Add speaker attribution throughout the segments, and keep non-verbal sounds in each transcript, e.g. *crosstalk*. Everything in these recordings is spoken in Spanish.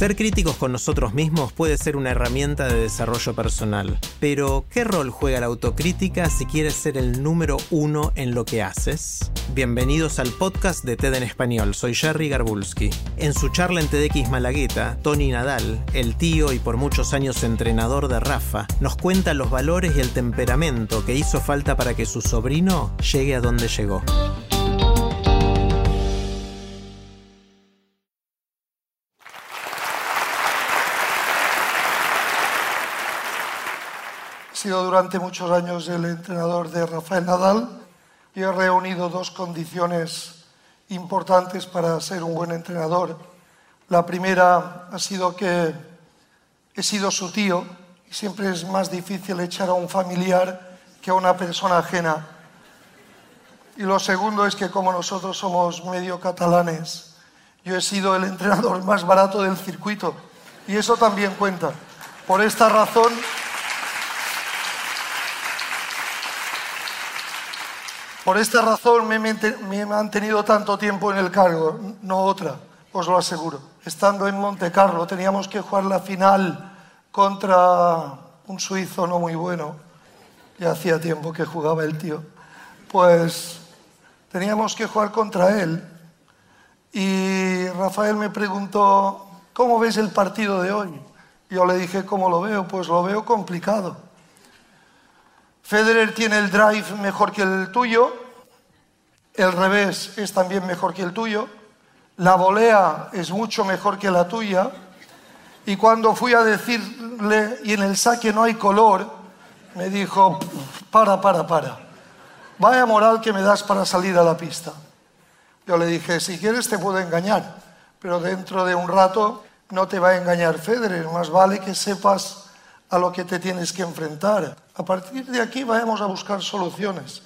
Speaker 1: Ser críticos con nosotros mismos puede ser una herramienta de desarrollo personal, pero ¿qué rol juega la autocrítica si quieres ser el número uno en lo que haces? Bienvenidos al podcast de TED en Español, soy Jerry Garbulski. En su charla en TEDx Malagueta, Tony Nadal, el tío y por muchos años entrenador de Rafa, nos cuenta los valores y el temperamento que hizo falta para que su sobrino llegue a donde llegó.
Speaker 2: Sido durante muchos años el entrenador de Rafael Nadal y he reunido dos condiciones importantes para ser un buen entrenador. La primera ha sido que he sido su tío y siempre es más difícil echar a un familiar que a una persona ajena. Y lo segundo es que como nosotros somos medio catalanes, yo he sido el entrenador más barato del circuito y eso también cuenta. Por esta razón... Por esta razón me, he mantenido tanto tiempo en el cargo, no otra, os lo aseguro. Estando en Monte Carlo teníamos que jugar la final contra un suizo no muy bueno, ya hacía tiempo que jugaba el tío, pues teníamos que jugar contra él y Rafael me preguntó, ¿cómo ves el partido de hoy? Yo le dije, ¿cómo lo veo? Pues lo veo complicado. Federer tiene el drive mejor que el tuyo, el revés es también mejor que el tuyo, la volea es mucho mejor que la tuya, y cuando fui a decirle, y en el saque no hay color, me dijo, para, para, para, vaya moral que me das para salir a la pista. Yo le dije, si quieres te puedo engañar, pero dentro de un rato no te va a engañar Federer, más vale que sepas a lo que te tienes que enfrentar. A partir de aquí vayamos a buscar soluciones.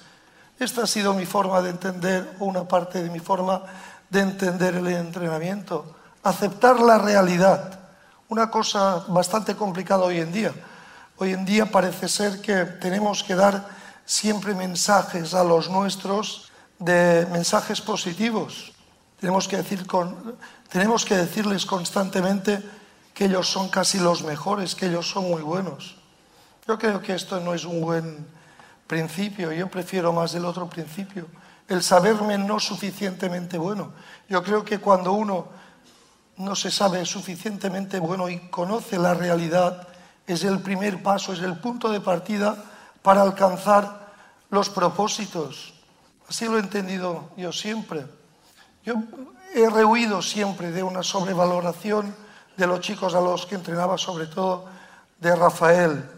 Speaker 2: Esta ha sido mi forma de entender, o una parte de mi forma de entender el entrenamiento. Aceptar la realidad. Una cosa bastante complicada hoy en día. Hoy en día parece ser que tenemos que dar siempre mensajes a los nuestros de mensajes positivos. Tenemos que decirles constantemente que ellos son casi los mejores, que ellos son muy buenos. Yo creo que esto no es un buen principio, yo prefiero más el otro principio, el saberme no suficientemente bueno. Yo creo que cuando uno no se sabe suficientemente bueno y conoce la realidad, es el primer paso, es el punto de partida para alcanzar los propósitos. Así lo he entendido yo siempre. Yo he rehuido siempre de una sobrevaloración de los chicos a los que entrenaba, sobre todo de Rafael,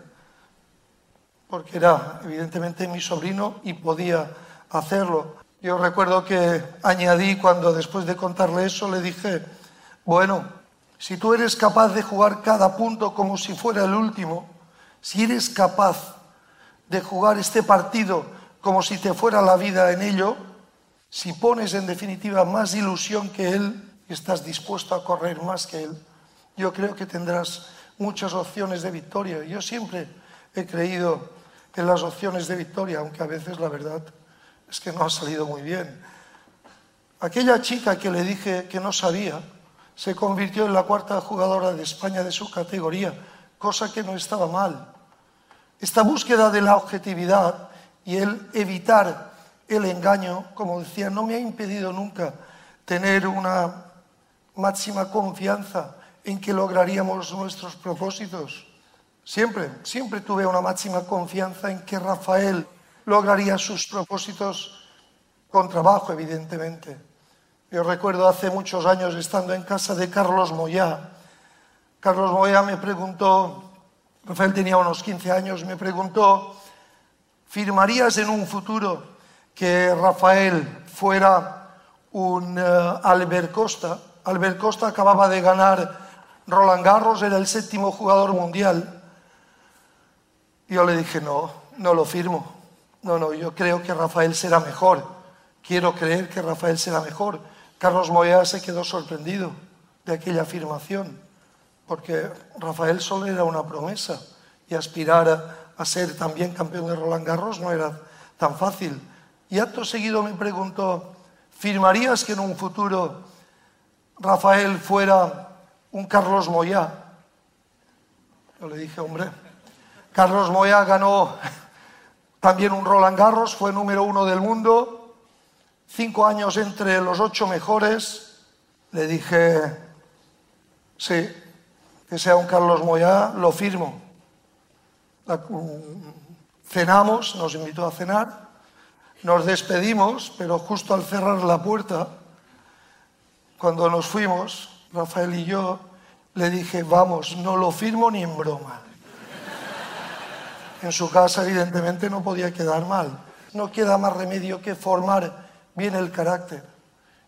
Speaker 2: porque era evidentemente mi sobrino y podía hacerlo. Yo recuerdo que añadí cuando después de contarle eso le dije, bueno, si tú eres capaz de jugar cada punto como si fuera el último, si eres capaz de jugar este partido como si te fuera la vida en ello, si pones en definitiva más ilusión que él estás dispuesto a correr más que él, yo creo que tendrás muchas opciones de victoria. Yo siempre he creído en las opciones de victoria, aunque a veces la verdad es que no ha salido muy bien. Aquella chica que le dije que no sabía se convirtió en la cuarta jugadora de España de su categoría, cosa que no estaba mal. Esta búsqueda de la objetividad y el evitar el engaño, como decía, no me ha impedido nunca tener una máxima confianza en que lograríamos nuestros propósitos. Siempre, siempre tuve una máxima confianza en que Rafael lograría sus propósitos con trabajo, evidentemente. Yo recuerdo hace muchos años estando en casa de Carlos Moyá. Carlos Moyá me preguntó, Rafael tenía unos 15 años, me preguntó, ¿firmarías en un futuro que Rafael fuera un uh, Albert Costa. Albert Costa acababa de ganar Roland Garros, era el séptimo jugador mundial. Yo le dije, no, no lo firmo. No, no, yo creo que Rafael será mejor. Quiero creer que Rafael será mejor. Carlos Moya se quedó sorprendido de aquella afirmación, porque Rafael solo era una promesa y aspirar a, a ser también campeón de Roland Garros no era tan fácil. Y acto seguido me preguntó, ¿firmarías que en un futuro Rafael fuera un Carlos Moya? Yo le dije, hombre, Carlos Moya ganó también un Roland Garros, fue número uno del mundo, cinco años entre los ocho mejores. Le dije, sí, que sea un Carlos Moya, lo firmo. Cenamos, nos invitó a cenar nos despedimos, pero justo al cerrar la puerta, cuando nos fuimos, Rafael y yo, le dije, vamos, no lo firmo ni en broma. En su casa, evidentemente, no podía quedar mal. No queda más remedio que formar bien el carácter.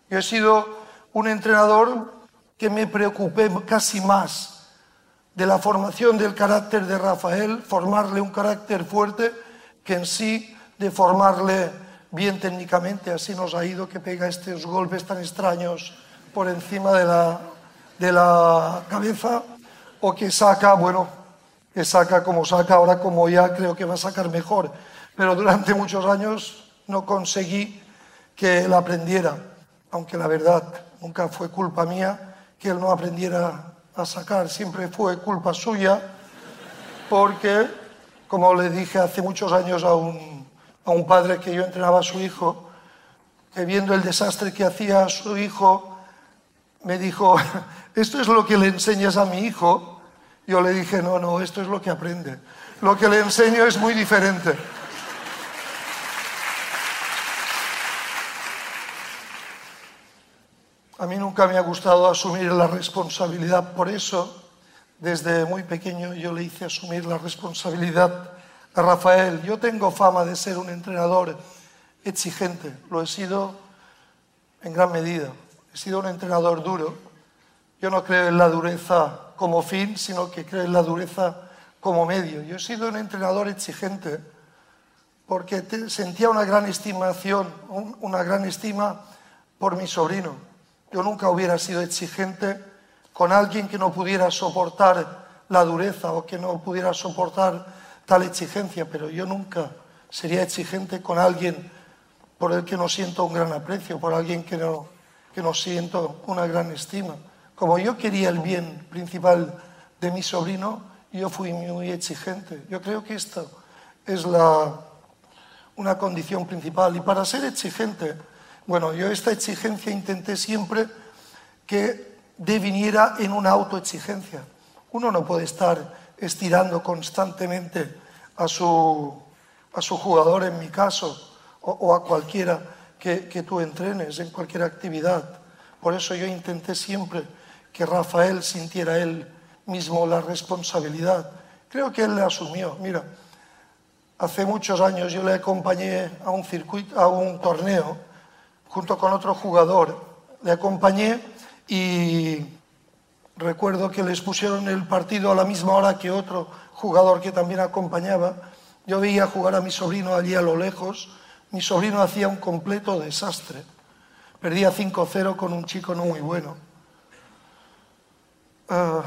Speaker 2: Yo he sido un entrenador que me preocupé casi más de la formación del carácter de Rafael, formarle un carácter fuerte, que en sí de formarle bien técnicamente, así nos ha ido que pega estos golpes tan extraños por encima de la, de la cabeza, o que saca, bueno, que saca como saca, ahora como ya creo que va a sacar mejor, pero durante muchos años no conseguí que él aprendiera, aunque la verdad nunca fue culpa mía que él no aprendiera a sacar, siempre fue culpa suya, porque, como le dije hace muchos años a un a un padre que yo entrenaba a su hijo, que viendo el desastre que hacía su hijo, me dijo, *laughs* esto es lo que le enseñas a mi hijo. Yo le dije, no, no, esto es lo que aprende. Lo que le enseño es muy diferente. A mí nunca me ha gustado asumir la responsabilidad, por eso desde muy pequeño yo le hice asumir la responsabilidad a Rafael. Yo tengo fama de ser un entrenador exigente, lo he sido en gran medida. He sido un entrenador duro. Yo no creo en la dureza como fin, sino que creo en la dureza como medio. Yo he sido un entrenador exigente porque sentía una gran estimación, una gran estima por mi sobrino. Yo nunca hubiera sido exigente con alguien que no pudiera soportar la dureza o que no pudiera soportar tal exigencia, pero yo nunca sería exigente con alguien por el que no siento un gran aprecio, por alguien que no, que no siento una gran estima. Como yo quería el bien principal de mi sobrino, yo fui muy exigente. Yo creo que esto es la, una condición principal. Y para ser exigente, bueno, yo esta exigencia intenté siempre que deviniera en una autoexigencia. Uno no puede estar estirando constantemente a su, a su jugador, en mi caso, o, a cualquiera que, que tú entrenes en cualquier actividad. Por eso yo intenté siempre que Rafael sintiera él mismo la responsabilidad. Creo que él le asumió. Mira, hace muchos años yo le acompañé a un circuito, a un torneo, junto con otro jugador. Le acompañé y Recuerdo que les pusieron el partido a la misma hora que otro jugador que también acompañaba. Yo veía jugar a mi sobrino allí a lo lejos. Mi sobrino hacía un completo desastre. Perdía 5-0 con un chico no muy bueno. Ah,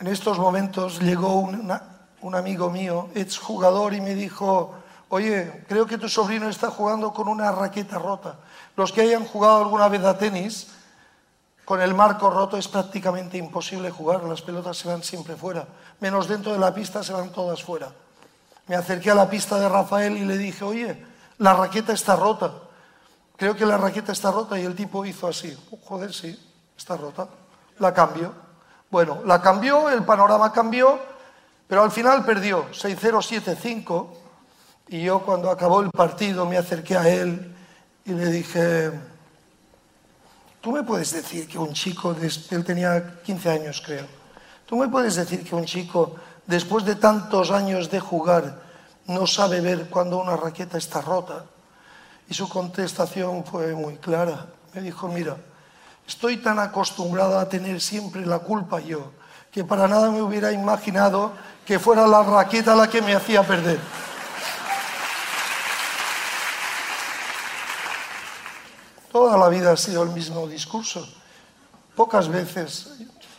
Speaker 2: en estos momentos llegó un amigo mío, exjugador, y me dijo, oye, creo que tu sobrino está jugando con una raqueta rota. Los que hayan jugado alguna vez a tenis con el marco roto es prácticamente imposible jugar, las pelotas se van siempre fuera, menos dentro de la pista se van todas fuera. Me acerqué a la pista de Rafael y le dije, oye, la raqueta está rota. Creo que la raqueta está rota y el tipo hizo así. Joder, sí, está rota. La cambió. Bueno, la cambió, el panorama cambió, pero al final perdió 6-0, 7-5. Y yo cuando acabó el partido me acerqué a él y le dije, Tú me puedes decir que un chico, él tenía 15 años creo, tú me puedes decir que un chico, después de tantos años de jugar, no sabe ver cuando una raqueta está rota. Y su contestación fue muy clara. Me dijo, mira, estoy tan acostumbrado a tener siempre la culpa yo, que para nada me hubiera imaginado que fuera la raqueta la que me hacía perder. Toda la vida ha sido el mismo discurso. Pocas veces.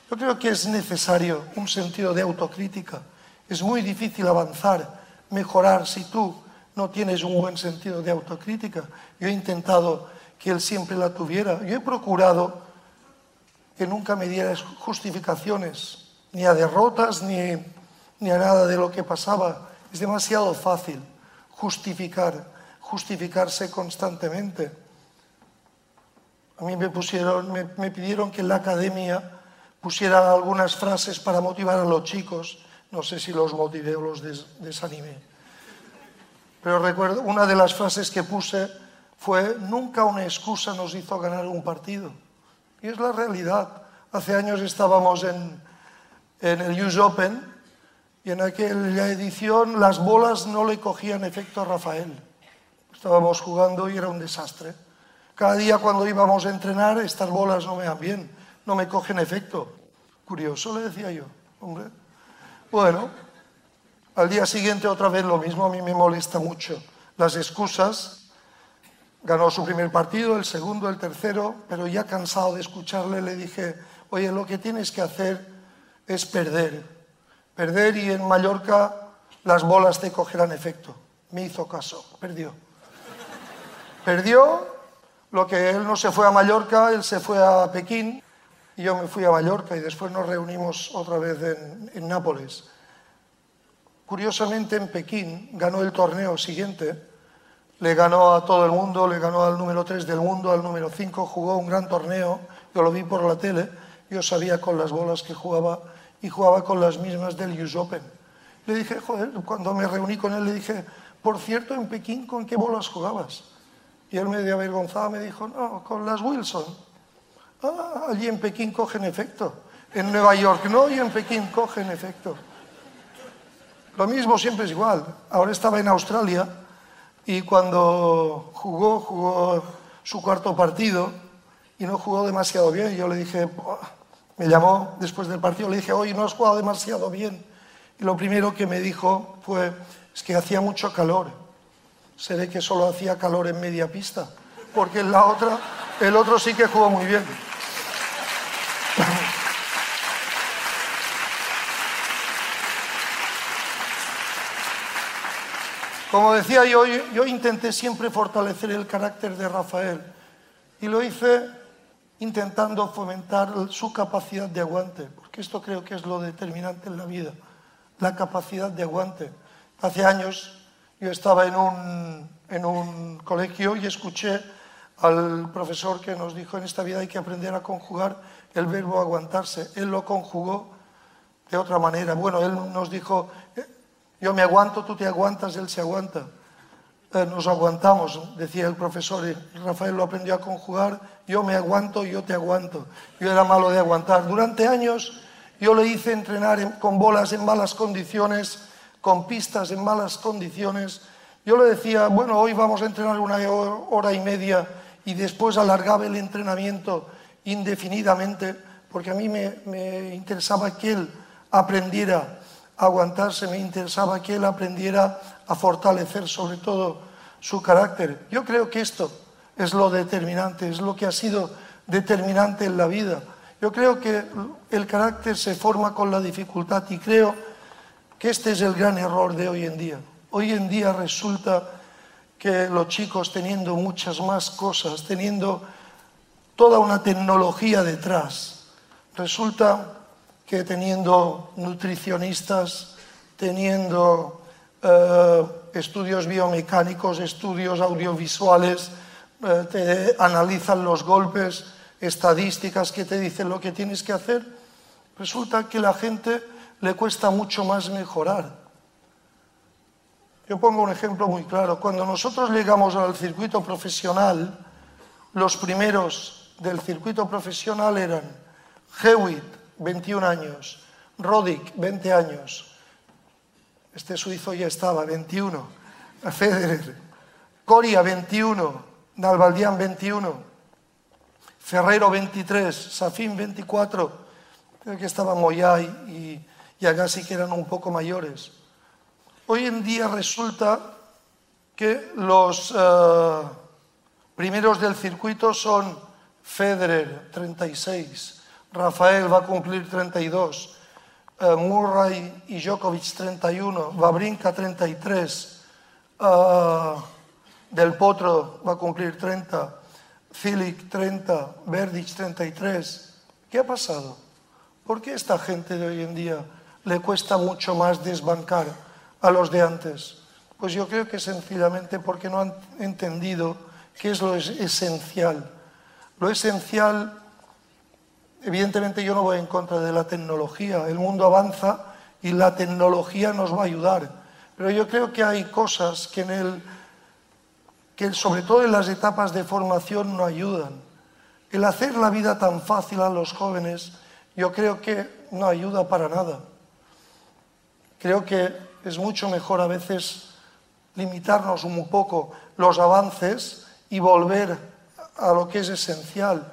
Speaker 2: Yo creo que es necesario un sentido de autocrítica. Es muy difícil avanzar, mejorar si tú no tienes un buen sentido de autocrítica. Yo he intentado que él siempre la tuviera. Yo he procurado que nunca me diera justificaciones, ni a derrotas, ni, ni a nada de lo que pasaba. Es demasiado fácil justificar, justificarse constantemente. A mí me, pusieron, me, pidieron que en la academia pusiera algunas frases para motivar a los chicos. No sé si los motivé o los desanimé. Pero recuerdo, una de las frases que puse fue, nunca una excusa nos hizo ganar un partido. Y es la realidad. Hace años estábamos en, en el US Open y en aquella edición las bolas no le cogían efecto a Rafael. Estábamos jugando y era un desastre. Cada día cuando íbamos a entrenar, estas bolas no me dan bien, no me cogen efecto. Curioso, le decía yo. Bueno, al día siguiente otra vez lo mismo, a mí me molesta mucho. Las excusas, ganó su primer partido, el segundo, el tercero, pero ya cansado de escucharle le dije, oye, lo que tienes que hacer es perder. Perder y en Mallorca las bolas te cogerán efecto. Me hizo caso, perdió. Perdió lo que él no se fue a Mallorca, él se fue a Pekín y yo me fui a Mallorca y después nos reunimos otra vez en, Nápoles. Curiosamente en Pekín ganó el torneo siguiente, le ganó a todo el mundo, le ganó al número 3 del mundo, al número 5, jugó un gran torneo, yo lo vi por la tele, yo sabía con las bolas que jugaba y jugaba con las mismas del US Open. Le dije, joder, cuando me reuní con él le dije, por cierto, en Pekín, ¿con qué bolas jugabas? Y él medio avergonzado me dijo, no, con las Wilson. Ah, allí en Pekín cogen efecto. En Nueva York no, y en Pekín cogen efecto. Lo mismo siempre es igual. Ahora estaba en Australia y cuando jugó, jugó su cuarto partido y no jugó demasiado bien. Yo le dije, me llamó después del partido, le dije, hoy no has jugado demasiado bien. Y lo primero que me dijo fue, es que hacía mucho calor se ve que solo hacía calor en media pista, porque en la otra, el otro sí que jugó muy bien. Como decía yo, yo intenté siempre fortalecer el carácter de Rafael y lo hice intentando fomentar su capacidad de aguante, porque esto creo que es lo determinante en la vida, la capacidad de aguante. Hace años yo estaba en un, en un colegio y escuché al profesor que nos dijo en esta vida hay que aprender a conjugar el verbo aguantarse. Él lo conjugó de otra manera. Bueno, él nos dijo, yo me aguanto, tú te aguantas, él se aguanta. Eh, nos aguantamos, decía el profesor, Rafael lo aprendió a conjugar, yo me aguanto, yo te aguanto. Yo era malo de aguantar. Durante años yo le hice entrenar con bolas en malas condiciones con pistas en malas condiciones. Yo le decía, bueno, hoy vamos a entrenar una hora y media y después alargaba el entrenamiento indefinidamente, porque a mí me, interesaba que él aprendiera aguantarse, me interesaba que él aprendiera a fortalecer sobre todo su carácter. Yo creo que esto es lo determinante, es lo que ha sido determinante en la vida. Yo creo que el carácter se forma con la dificultad y creo que este es el gran error de hoy en día. Hoy en día resulta que los chicos teniendo muchas más cosas, teniendo toda una tecnología detrás, resulta que teniendo nutricionistas, teniendo eh, estudios biomecánicos, estudios audiovisuales, eh, te analizan los golpes, estadísticas que te dicen lo que tienes que hacer, resulta que la gente le cuesta mucho más mejorar. Yo pongo un ejemplo muy claro. Cuando nosotros llegamos al circuito profesional, los primeros del circuito profesional eran Hewitt, 21 años, Roddick, 20 años, Este suizo ya estaba, 21. *laughs* Federer. Coria, 21. Nalbaldián, 21. Ferrero, 23. Safin, 24. Creo que estaba Moyay y, y Agassi, que eran un poco mayores. Hoy en día resulta que los eh, primeros del circuito son Federer, 36. Rafael va a cumplir 32. Eh, Murray y Djokovic 31, Babrinka 33, uh, Del Potro va a cumplir 30, Cilic 30, Verdic 33. ¿Qué ha pasado? ¿Por qué esta gente de hoy en día le cuesta mucho más desbancar a los de antes? Pues yo creo que sencillamente porque no han entendido qué es lo esencial. Lo esencial Evidentemente yo no voy en contra de la tecnología, el mundo avanza y la tecnología nos va a ayudar, pero yo creo que hay cosas que, en el, que sobre todo en las etapas de formación no ayudan. El hacer la vida tan fácil a los jóvenes yo creo que no ayuda para nada. Creo que es mucho mejor a veces limitarnos un poco los avances y volver a lo que es esencial,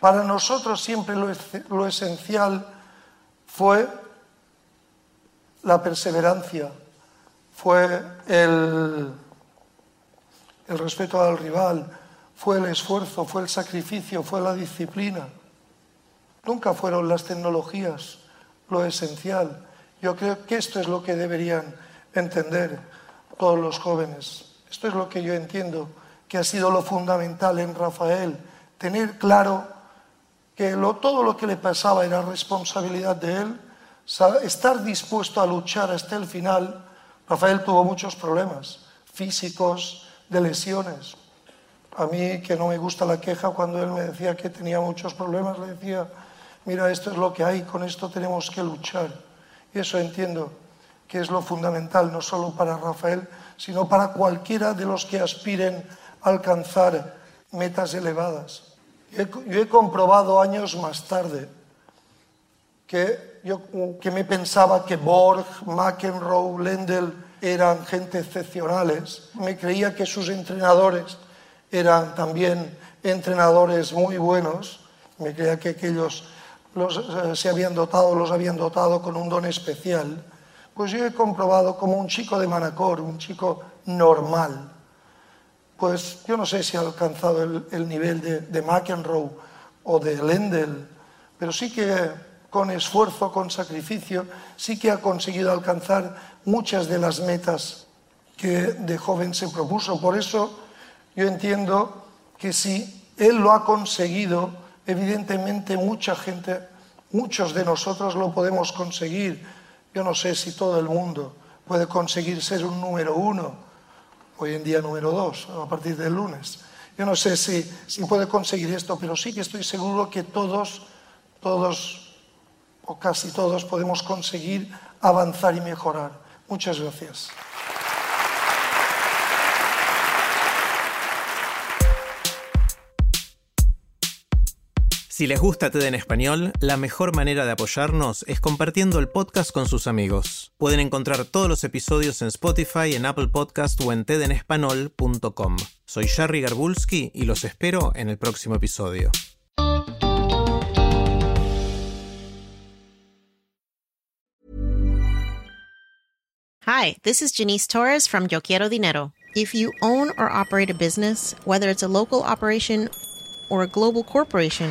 Speaker 2: para nosotros siempre lo, esencial fue la perseverancia, fue el, el respeto al rival, fue el esfuerzo, fue el sacrificio, fue la disciplina. Nunca fueron las tecnologías lo esencial. Yo creo que esto es lo que deberían entender todos los jóvenes. Esto es lo que yo entiendo que ha sido lo fundamental en Rafael, tener claro que todo lo que le pasaba era responsabilidad de él, estar dispuesto a luchar hasta el final. Rafael tuvo muchos problemas físicos, de lesiones. A mí, que no me gusta la queja, cuando él me decía que tenía muchos problemas, le decía, mira, esto es lo que hay, con esto tenemos que luchar. Y eso entiendo que es lo fundamental, no solo para Rafael, sino para cualquiera de los que aspiren a alcanzar metas elevadas. Yo he comprobado años más tarde que yo que me pensaba que Borg, McEnroe, Lendl eran gente excepcionales. Me creía que sus entrenadores eran también entrenadores muy buenos. Me creía que aquellos los, eh, se habían dotado, los habían dotado con un don especial. Pues yo he comprobado como un chico de Manacor, un chico normal, pues yo no sé si ha alcanzado el, nivel de, McEnroe o de Lendl, pero sí que con esfuerzo, con sacrificio, sí que ha conseguido alcanzar muchas de las metas que de joven se propuso. Por eso yo entiendo que si él lo ha conseguido, evidentemente mucha gente, muchos de nosotros lo podemos conseguir. Yo no sé si todo el mundo puede conseguir ser un número uno, hoy en día número dos, a partir del lunes. Yo no sé si, si puede conseguir esto, pero sí que estoy seguro que todos, todos o casi todos podemos conseguir avanzar y mejorar. Muchas gracias.
Speaker 1: Si les gusta TED en español, la mejor manera de apoyarnos es compartiendo el podcast con sus amigos. Pueden encontrar todos los episodios en Spotify, en Apple Podcast o en tedenespanol.com. Soy Jerry Garbulski y los espero en el próximo episodio.
Speaker 3: Hi, this is Janice Torres from Yo Quiero Dinero. If you own or operate a business, whether it's a local operation or a global corporation,